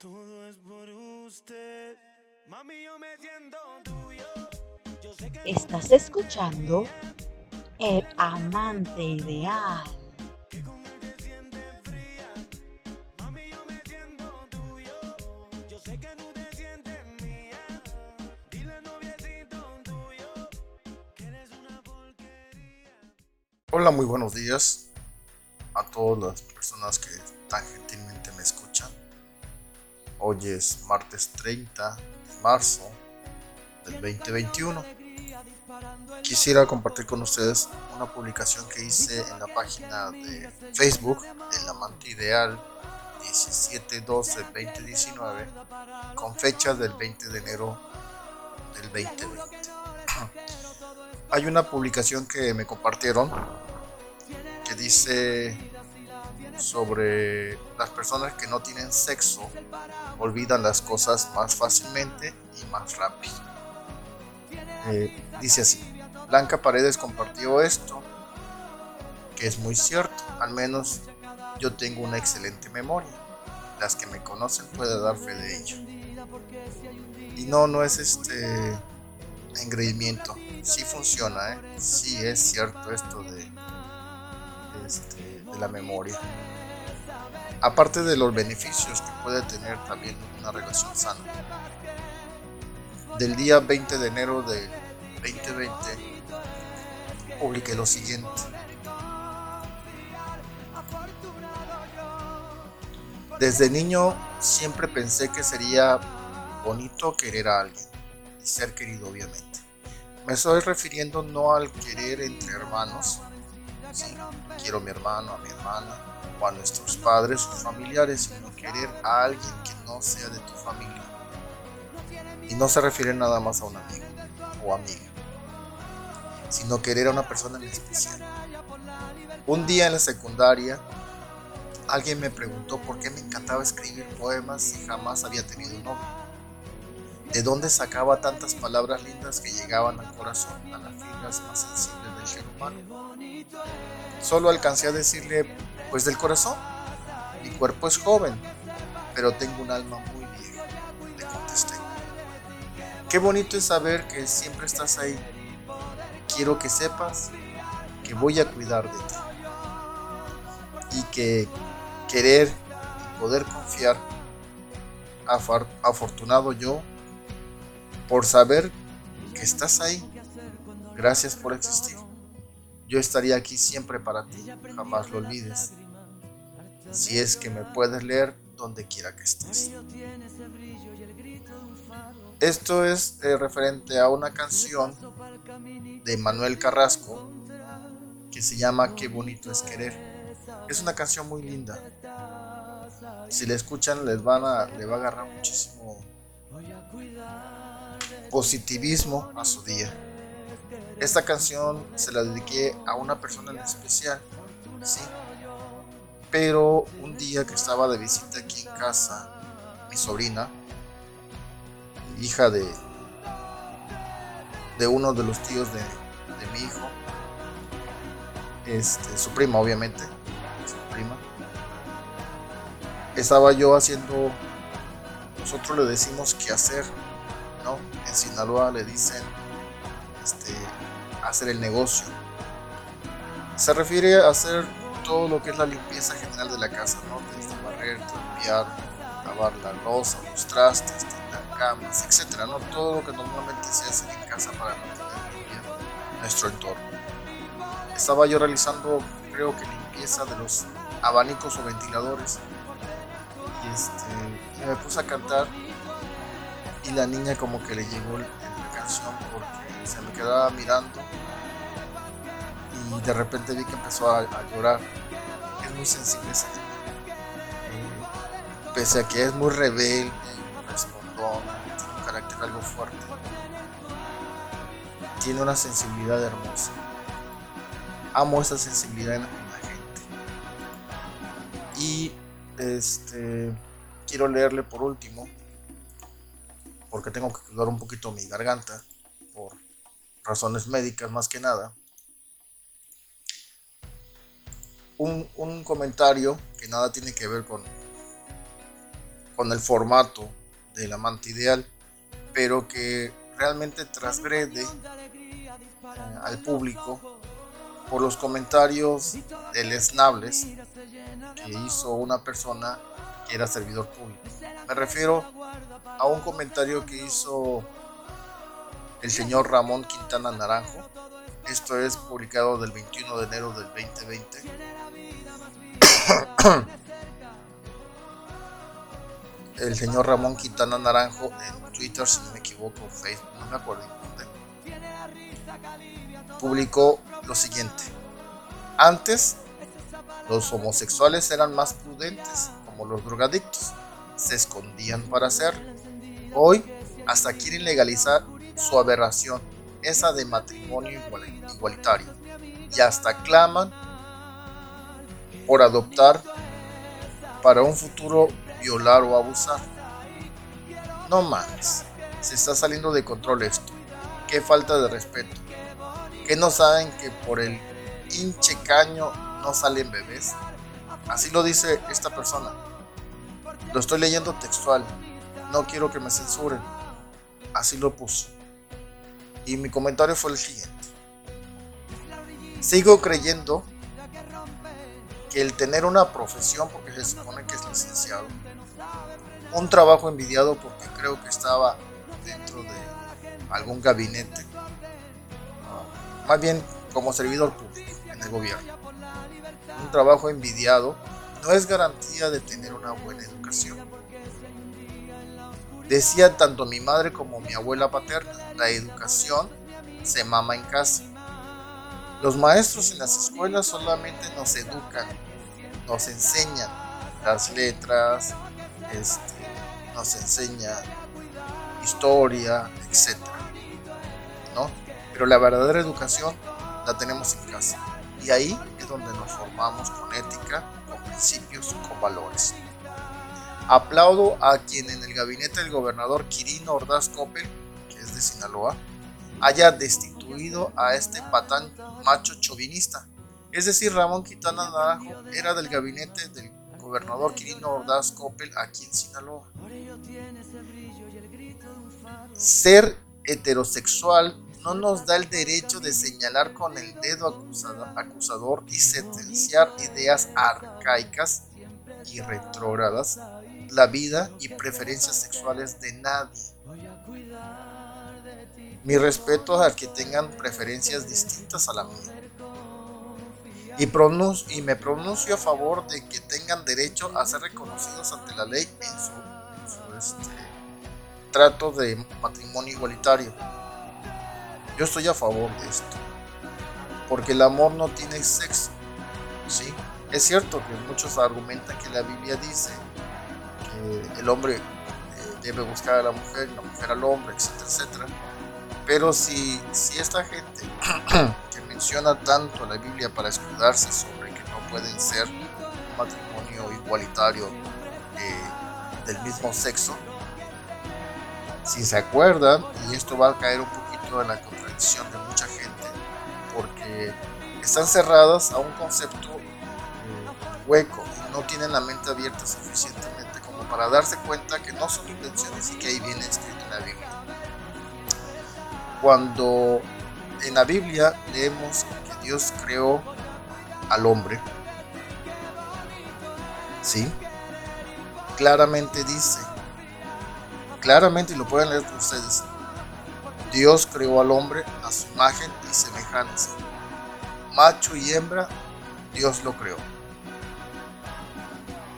Todo es por usted. Mami, yo me siento tuyo. Yo sé que Estás escuchando El Amante Ideal. que con él te sientes fría. Mami, yo me siento tuyo. Yo sé que no te sientes mía. Dile al noviecito tuyo que eres una porquería. Hola, muy buenos días a todas las personas que tan gentilmente. Hoy es martes 30 de marzo del 2021. Quisiera compartir con ustedes una publicación que hice en la página de Facebook, El Amante Ideal 17-12-2019, con fecha del 20 de enero del 2020. Hay una publicación que me compartieron que dice sobre las personas que no tienen sexo olvidan las cosas más fácilmente y más rápido. Eh, dice así, Blanca Paredes compartió esto, que es muy cierto, al menos yo tengo una excelente memoria. Las que me conocen pueden dar fe de ello. Y no, no es este engreimiento. Sí funciona, ¿eh? sí es cierto esto de, este, de la memoria. Aparte de los beneficios que puede tener también una relación sana. Del día 20 de enero de 2020 publiqué lo siguiente. Desde niño siempre pensé que sería bonito querer a alguien y ser querido obviamente. Me estoy refiriendo no al querer entre hermanos, quiero a mi hermano, a mi hermana, o a nuestros padres o familiares, sino querer a alguien que no sea de tu familia. Y no se refiere nada más a un amigo o amiga, sino querer a una persona en especial. Un día en la secundaria, alguien me preguntó por qué me encantaba escribir poemas si jamás había tenido un novio. ¿De dónde sacaba tantas palabras lindas que llegaban al corazón, a las fibras más sensibles del ser humano? Solo alcancé a decirle, pues del corazón. Mi cuerpo es joven, pero tengo un alma muy vieja, le contesté. Qué bonito es saber que siempre estás ahí. Quiero que sepas que voy a cuidar de ti. Y que querer y poder confiar, afortunado yo, por saber que estás ahí. Gracias por existir. Yo estaría aquí siempre para ti, jamás lo olvides. Si es que me puedes leer donde quiera que estés. Esto es eh, referente a una canción de Manuel Carrasco que se llama Qué bonito es querer. Es una canción muy linda. Si la escuchan les van a, le va a agarrar muchísimo positivismo a su día. Esta canción se la dediqué a una persona en especial. Pero un día que estaba de visita aquí en casa, mi sobrina, hija de, de uno de los tíos de, de mi hijo, este, su prima obviamente, su prima, estaba yo haciendo, nosotros le decimos qué hacer, ¿no? En Sinaloa le dicen este, hacer el negocio. Se refiere a hacer todo lo que es la limpieza general de la casa, ¿no? Desde barrer, limpiar, lavar la losa, los trastes, tender camas, etcétera, ¿no? Todo lo que normalmente se hace en casa para mantener limpio nuestro entorno. Estaba yo realizando, creo que limpieza de los abanicos o ventiladores. Y este, y me puse a cantar y la niña como que le llegó la canción porque se me quedaba mirando y de repente vi que empezó a, llorar. Es muy sensible esa niña. Eh, pese a que es muy rebelde, respondona, tiene un carácter algo fuerte, tiene una sensibilidad hermosa. Amo esa sensibilidad en, en la gente. Y este quiero leerle por último porque tengo que cuidar un poquito mi garganta por razones médicas más que nada. Un, comentario que nada tiene que ver con, con el formato del amante ideal, pero que realmente transgrede eh, al público por los comentarios deleznables que hizo una persona que era servidor público. Me refiero a un comentario que hizo el señor Ramón Quintana Naranjo. Esto es publicado del 21 de enero del 2020. el señor Ramón Quintana Naranjo en Twitter, si no me equivoco, Facebook, no me acuerdo publicó lo siguiente. Antes, los homosexuales eran más prudentes, como los drogadictos, se escondían para hacerlo. Hoy, hasta quieren legalizar su aberración, esa de matrimonio igualitario, y hasta claman por adoptar para un futuro violar o abusar. No más, se está saliendo de control esto. Qué falta de respeto. Que no saben que por el hinche caño no salen bebés. Así lo dice esta persona. Lo estoy leyendo textual. No quiero que me censuren. Así lo puso. Y mi comentario fue el siguiente. Sigo creyendo que el tener una profesión, porque se supone que es licenciado, un trabajo envidiado porque creo que estaba dentro de algún gabinete, más bien como servidor público en el gobierno. Un trabajo envidiado no es garantía de tener una buena educación. Decía tanto mi madre como mi abuela paterna, la educación se mama en casa. Los maestros en las escuelas solamente nos educan, nos enseñan las letras, este, nos enseñan historia, etc. ¿no? Pero la verdadera educación la tenemos en casa. Y ahí es donde nos formamos con ética, con principios, con valores. Aplaudo a quien en el gabinete del gobernador Quirino Ordaz Coppel, que es de Sinaloa, haya destituido a este patán macho chauvinista. Es decir, Ramón Quintana Naranjo era del gabinete del gobernador Quirino Ordaz Coppel aquí en Sinaloa. Ser heterosexual no nos da el derecho de señalar con el dedo acusador, y sentenciar ideas arcaicas y retrógradas la vida y preferencias sexuales de nadie. Mi respeto a que tengan preferencias distintas a la mía. Y, y me pronuncio a favor de que tengan derecho a ser reconocidos ante la ley en su, este, trato de matrimonio igualitario. Yo estoy a favor de esto. Porque el amor no tiene sexo. ¿sí? Es cierto que muchos argumentan que la Biblia dice que el hombre eh, debe buscar a la mujer, la mujer al hombre, etcétera, etcétera. Pero si, si esta gente que menciona tanto la Biblia para escudarse sobre que no pueden ser un matrimonio igualitario eh, del mismo sexo, si se acuerdan, y esto va a caer un poquito en la contradicción de mucha gente, porque están cerradas a un concepto eh, hueco y no tienen la mente abierta suficientemente como para darse cuenta que no son intenciones y que ahí viene escrito en la Biblia. Cuando en la Biblia leemos que Dios creó al hombre, ¿sí? Claramente dice claramente, y lo pueden leer ustedes, Dios creó al hombre a su imagen y semejanza. Macho y hembra, Dios lo creó.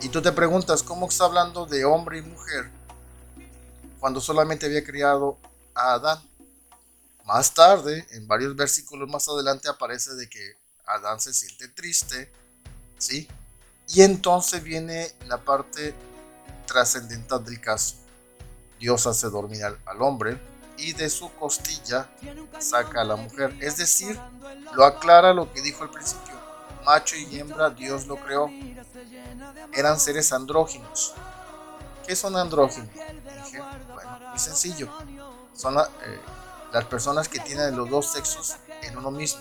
Y tú te preguntas, ¿cómo está hablando de hombre y mujer cuando solamente había creado a Adán? Más tarde, en varios versículos más adelante, aparece de que Adán se siente triste, ¿sí? Y entonces viene la parte trascendental del caso. Dios hace dormir al, hombre y de su costilla saca a la mujer. Es decir, lo aclara lo que dijo al principio. Macho y hembra Dios lo creó. Eran seres andróginos. ¿Qué son andróginos? Dije, bueno, muy sencillo. Son eh, las personas que tienen los dos sexos en uno mismo.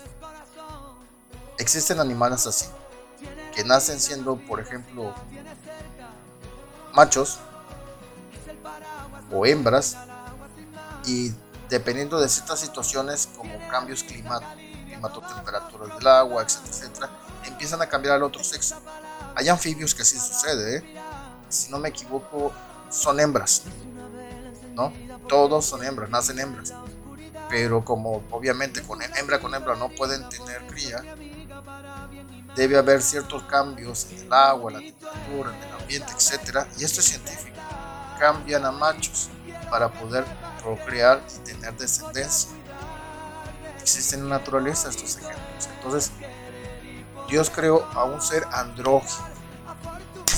Existen animales así, que nacen siendo, por ejemplo, machos o hembras y dependiendo de ciertas situaciones como cambios climáticos, temperaturas del agua, etcétera, etcétera, empiezan a cambiar al otro sexo. Hay anfibios que así sucede, ¿eh? si no me equivoco, son hembras, ¿no? Todos son hembras, nacen hembras. Pero como obviamente con hembra con hembra no pueden tener cría, debe haber ciertos cambios en el agua, la temperatura, en el ambiente, etcétera, y esto es científico. Cambian a machos para poder procrear y tener descendencia. Existen en la naturaleza estos ejemplos. Entonces, Dios creó a un ser andrógino.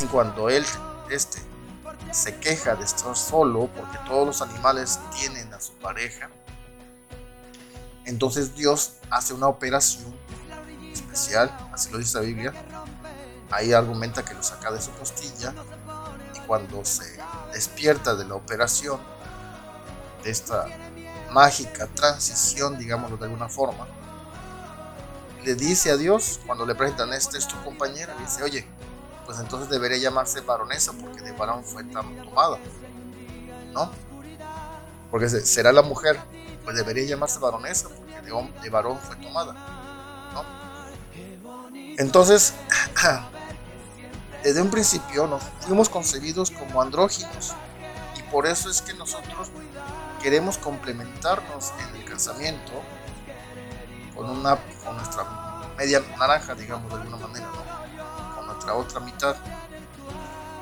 Y cuando él, este, se queja de estar solo, porque todos los animales tienen a su pareja, entonces Dios hace una operación especial, así lo dice la Biblia. Ahí argumenta que lo saca de su costilla y cuando se despierta de la operación, de esta mágica transición, digámoslo de alguna forma, le dice a Dios, cuando le presentan, este es tu compañera, le dice, oye, pues entonces debería llamarse baronesa porque de varón fue tan tomada, ¿no? Porque será la mujer, pues debería llamarse baronesa porque de, de varón fue tomada, ¿no? Entonces, desde un principio nos fuimos concebidos como andróginos y por eso es que nosotros queremos complementarnos en el casamiento con una con nuestra media naranja, digamos de alguna manera, con nuestra otra mitad.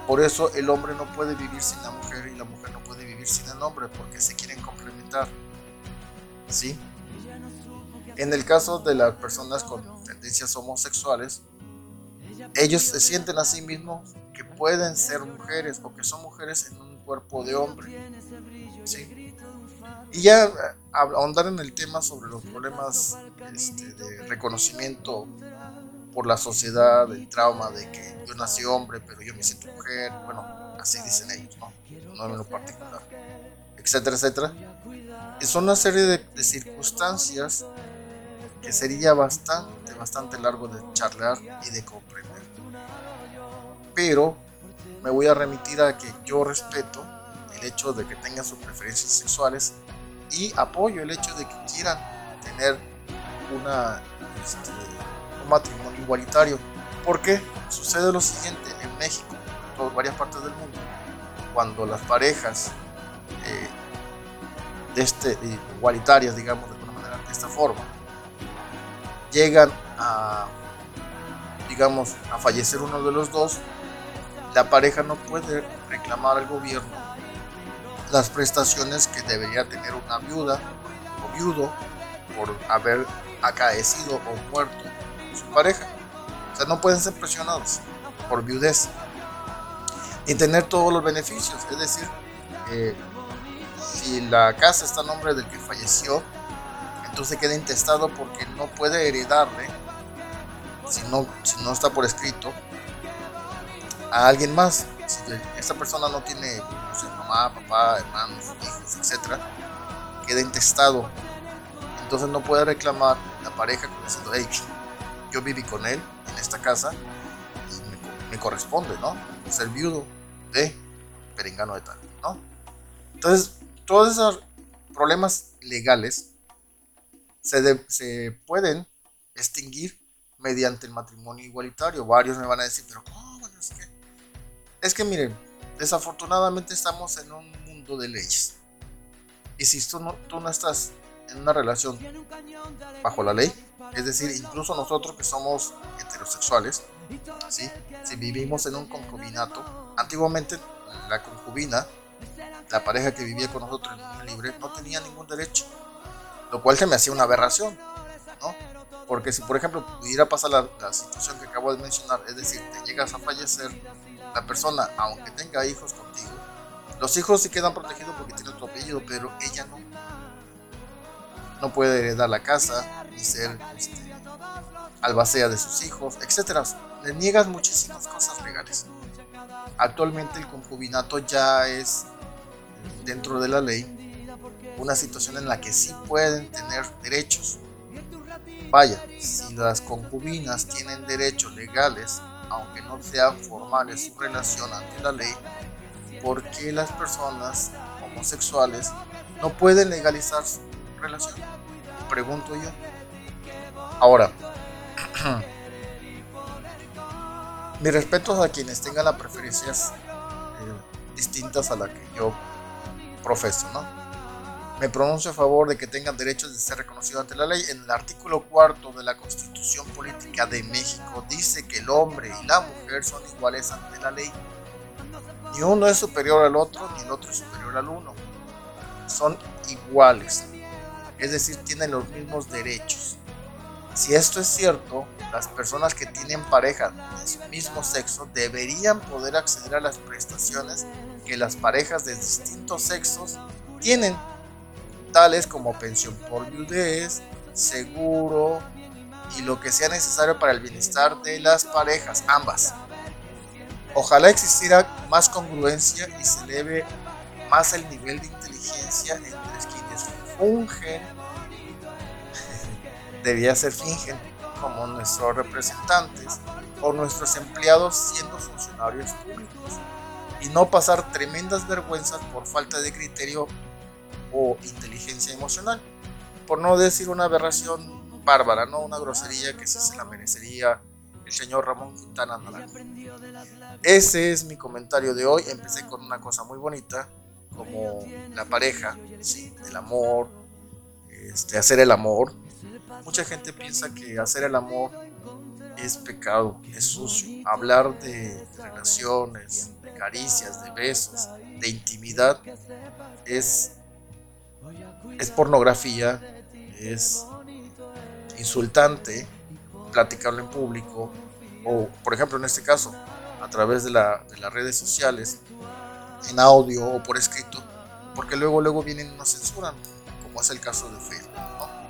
Por eso el hombre no puede vivir sin la mujer y la mujer no puede vivir sin el hombre porque se quieren complementar. ¿Sí? En el caso de las personas con tendencias homosexuales, ellos se sienten a sí mismos que pueden ser mujeres o que son mujeres en un cuerpo de hombre. ¿Sí? Y ya ahondar en el tema sobre los problemas este, de reconocimiento por la sociedad, el trauma de que yo nací hombre, pero yo me siento mujer, bueno, así dicen ellos. No en lo particular, etcétera, etcétera. Es una serie de, circunstancias que sería bastante, bastante largo de charlar y de comprender. Pero me voy a remitir a que yo respeto el hecho de que tengan sus preferencias sexuales y apoyo el hecho de que quieran tener una, este, un matrimonio igualitario. Porque sucede lo siguiente en México, en varias partes del mundo, cuando las parejas eh, este, igualitarias, digamos de alguna manera, de esta forma, llegan a, digamos, a fallecer uno de los dos, la pareja no puede reclamar al gobierno las prestaciones que debería tener una viuda o viudo por haber acaecido o muerto su pareja. O sea, no pueden ser presionados por viudez y tener todos los beneficios. Es decir, eh, si la casa está a nombre del que falleció, entonces queda intestado porque no puede heredarle, si no, si no está por escrito, a alguien más. Si esa persona no tiene mamá, papá, hermanos, hijos, etc., queda intestado. Entonces no puede reclamar la pareja diciendo, hey, yo viví con él en esta casa y me, corresponde, ¿no? Ser viudo de perengano de tal, ¿no? Entonces, todos esos problemas legales se, se pueden extinguir mediante el matrimonio igualitario. Varios me van a decir, pero ¿cómo? Es que, es que miren, desafortunadamente estamos en un mundo de leyes. Y si tú no, tú no estás en una relación bajo la ley, es decir, incluso nosotros que somos heterosexuales, ¿sí? si vivimos en un concubinato, antiguamente la concubina, la pareja que vivía con nosotros en unión libre, no tenía ningún derecho, lo cual se me hacía una aberración, ¿no? Porque si, por ejemplo, pudiera pasar la, la situación que acabo de mencionar, es decir, te llegas a fallecer la persona, aunque tenga hijos contigo, los hijos sí quedan protegidos porque tienen tu apellido, pero ella no. No puede heredar la casa, ni ser este, albacea de sus hijos, etc. Le niegas muchísimas cosas legales. Actualmente el concubinato ya es, dentro de la ley, una situación en la que sí pueden tener derechos. Vaya, si las concubinas tienen derechos legales aunque no sea formal en su relación ante la ley, por qué las personas homosexuales no pueden legalizar su relación. Pregunto yo. Ahora, mis respetos a quienes tengan las preferencias eh, distintas a la que yo profeso, ¿no? Me pronuncio a favor de que tengan derechos de ser reconocidos ante la ley. En el artículo cuarto de la Constitución Política de México dice que el hombre y la mujer son iguales ante la ley. Ni uno es superior al otro, ni el otro es superior al uno. Son iguales. Es decir, tienen los mismos derechos. Si esto es cierto, las personas que tienen pareja de su mismo sexo deberían poder acceder a las prestaciones que las parejas de distintos sexos tienen, tales como pensión por viudez, seguro y lo que sea necesario para el bienestar de las parejas, ambas. Ojalá existiera más congruencia y se eleve más el nivel de inteligencia entre quienes fungen debía ser fingen como nuestros representantes o nuestros empleados siendo funcionarios públicos y no pasar tremendas vergüenzas por falta de criterio o inteligencia emocional. Por no decir una aberración bárbara, no una grosería que sí se la merecería el señor Ramón Quintana Naranjo. Ese es mi comentario de hoy. Empecé con una cosa muy bonita, como la pareja, ¿sí? el amor, este, hacer el amor, Mucha gente piensa que hacer el amor es pecado, es sucio. Hablar de relaciones, de caricias, de besos, de intimidad es, es pornografía, es insultante platicarlo en público o, por ejemplo, en este caso, a través de, la, de las redes sociales, en audio o por escrito, porque luego, luego vienen y nos censuran, como es el caso de Facebook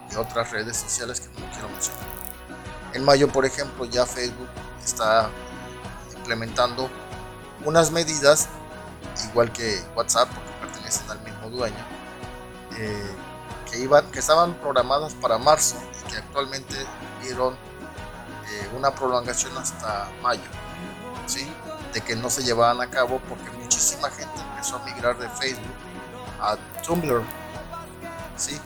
de otras redes sociales que no quiero mencionar. En mayo, por ejemplo, ya Facebook está implementando unas medidas, igual que WhatsApp, porque pertenecen al mismo dueño, eh, que, iban, que estaban programadas para marzo y que actualmente dieron eh, una prolongación hasta mayo, ¿sí? de que no se llevaban a cabo porque muchísima gente empezó a migrar de Facebook a Tumblr. ¿sí?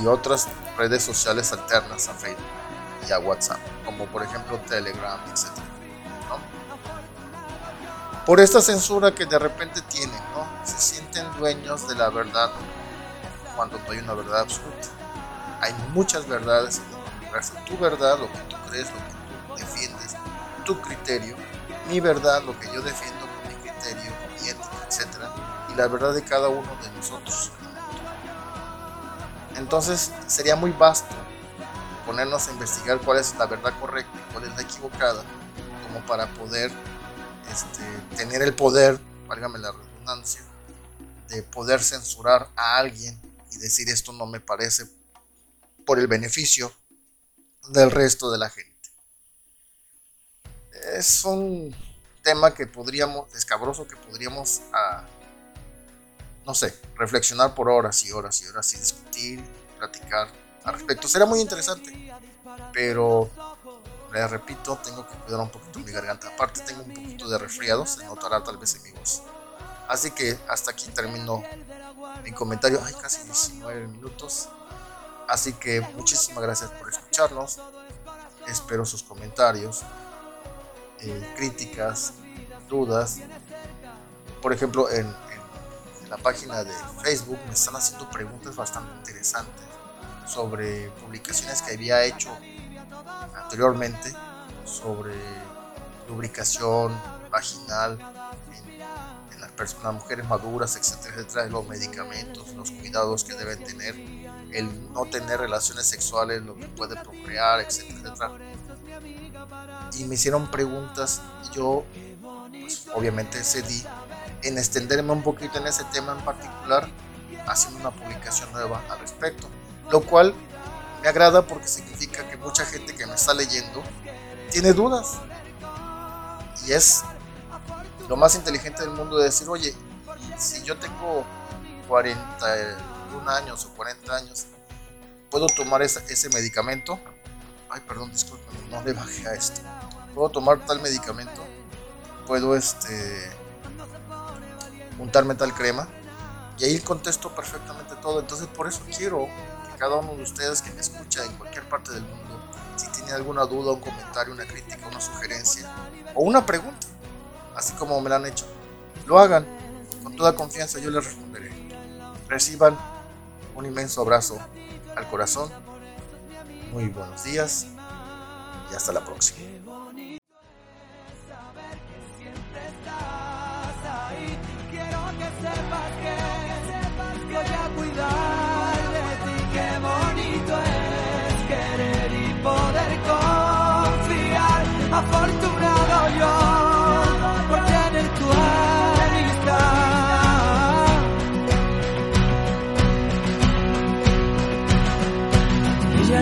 y otras redes sociales alternas a Facebook y a WhatsApp, como por ejemplo Telegram, etc. Por esta censura que de repente tienen, ¿no? se sienten dueños de la verdad cuando no hay una verdad absoluta. Hay muchas verdades en el universo. Tu verdad, lo que tú crees, lo que tú defiendes, tu criterio. Mi verdad, lo que yo defiendo con mi criterio, ética, etc. Y la verdad de cada uno de nosotros entonces sería muy vasto ponernos a investigar cuál es la verdad correcta y cuál es la equivocada, como para poder este, tener el poder, válgame la redundancia, de poder censurar a alguien y decir esto no me parece por el beneficio del resto de la gente. Es un tema que podríamos, escabroso que podríamos ah, no sé, reflexionar por horas y horas y horas y discutir, platicar al respecto. Será muy interesante, pero les repito, tengo que cuidar un poquito mi garganta. Aparte tengo un poquito de resfriado, se notará tal vez en mi voz. Así que hasta aquí termino mi comentario. Ay, casi 19 minutos. Así que muchísimas gracias por escucharnos. Espero sus comentarios, eh, críticas, dudas. Por ejemplo, en, la página de Facebook me están haciendo preguntas bastante interesantes sobre publicaciones que había hecho anteriormente sobre lubricación vaginal en, las personas, mujeres maduras, etcétera, etcétera, los medicamentos, los cuidados que deben tener, el no tener relaciones sexuales, lo que puede procrear, etcétera, etcétera. Y me hicieron preguntas y yo, pues, obviamente cedí en extenderme un poquito en ese tema en particular, haciendo una publicación nueva al respecto. Lo cual me agrada porque significa que mucha gente que me está leyendo tiene dudas. Y es lo más inteligente del mundo de decir, oye, si yo tengo 41 años o 40 años, ¿puedo tomar ese, medicamento? Ay, perdón, disculpen, no le bajé a esto. ¿Puedo tomar tal medicamento? ¿Puedo este untarme tal crema. Y ahí contesto perfectamente todo. Entonces por eso quiero cada uno de ustedes que me escucha en cualquier parte del mundo, si tiene alguna duda, un comentario, una crítica, una sugerencia o una pregunta, así como me la han hecho, lo hagan. Con toda confianza yo les responderé. Reciban un inmenso abrazo al corazón. Muy buenos días y hasta la próxima.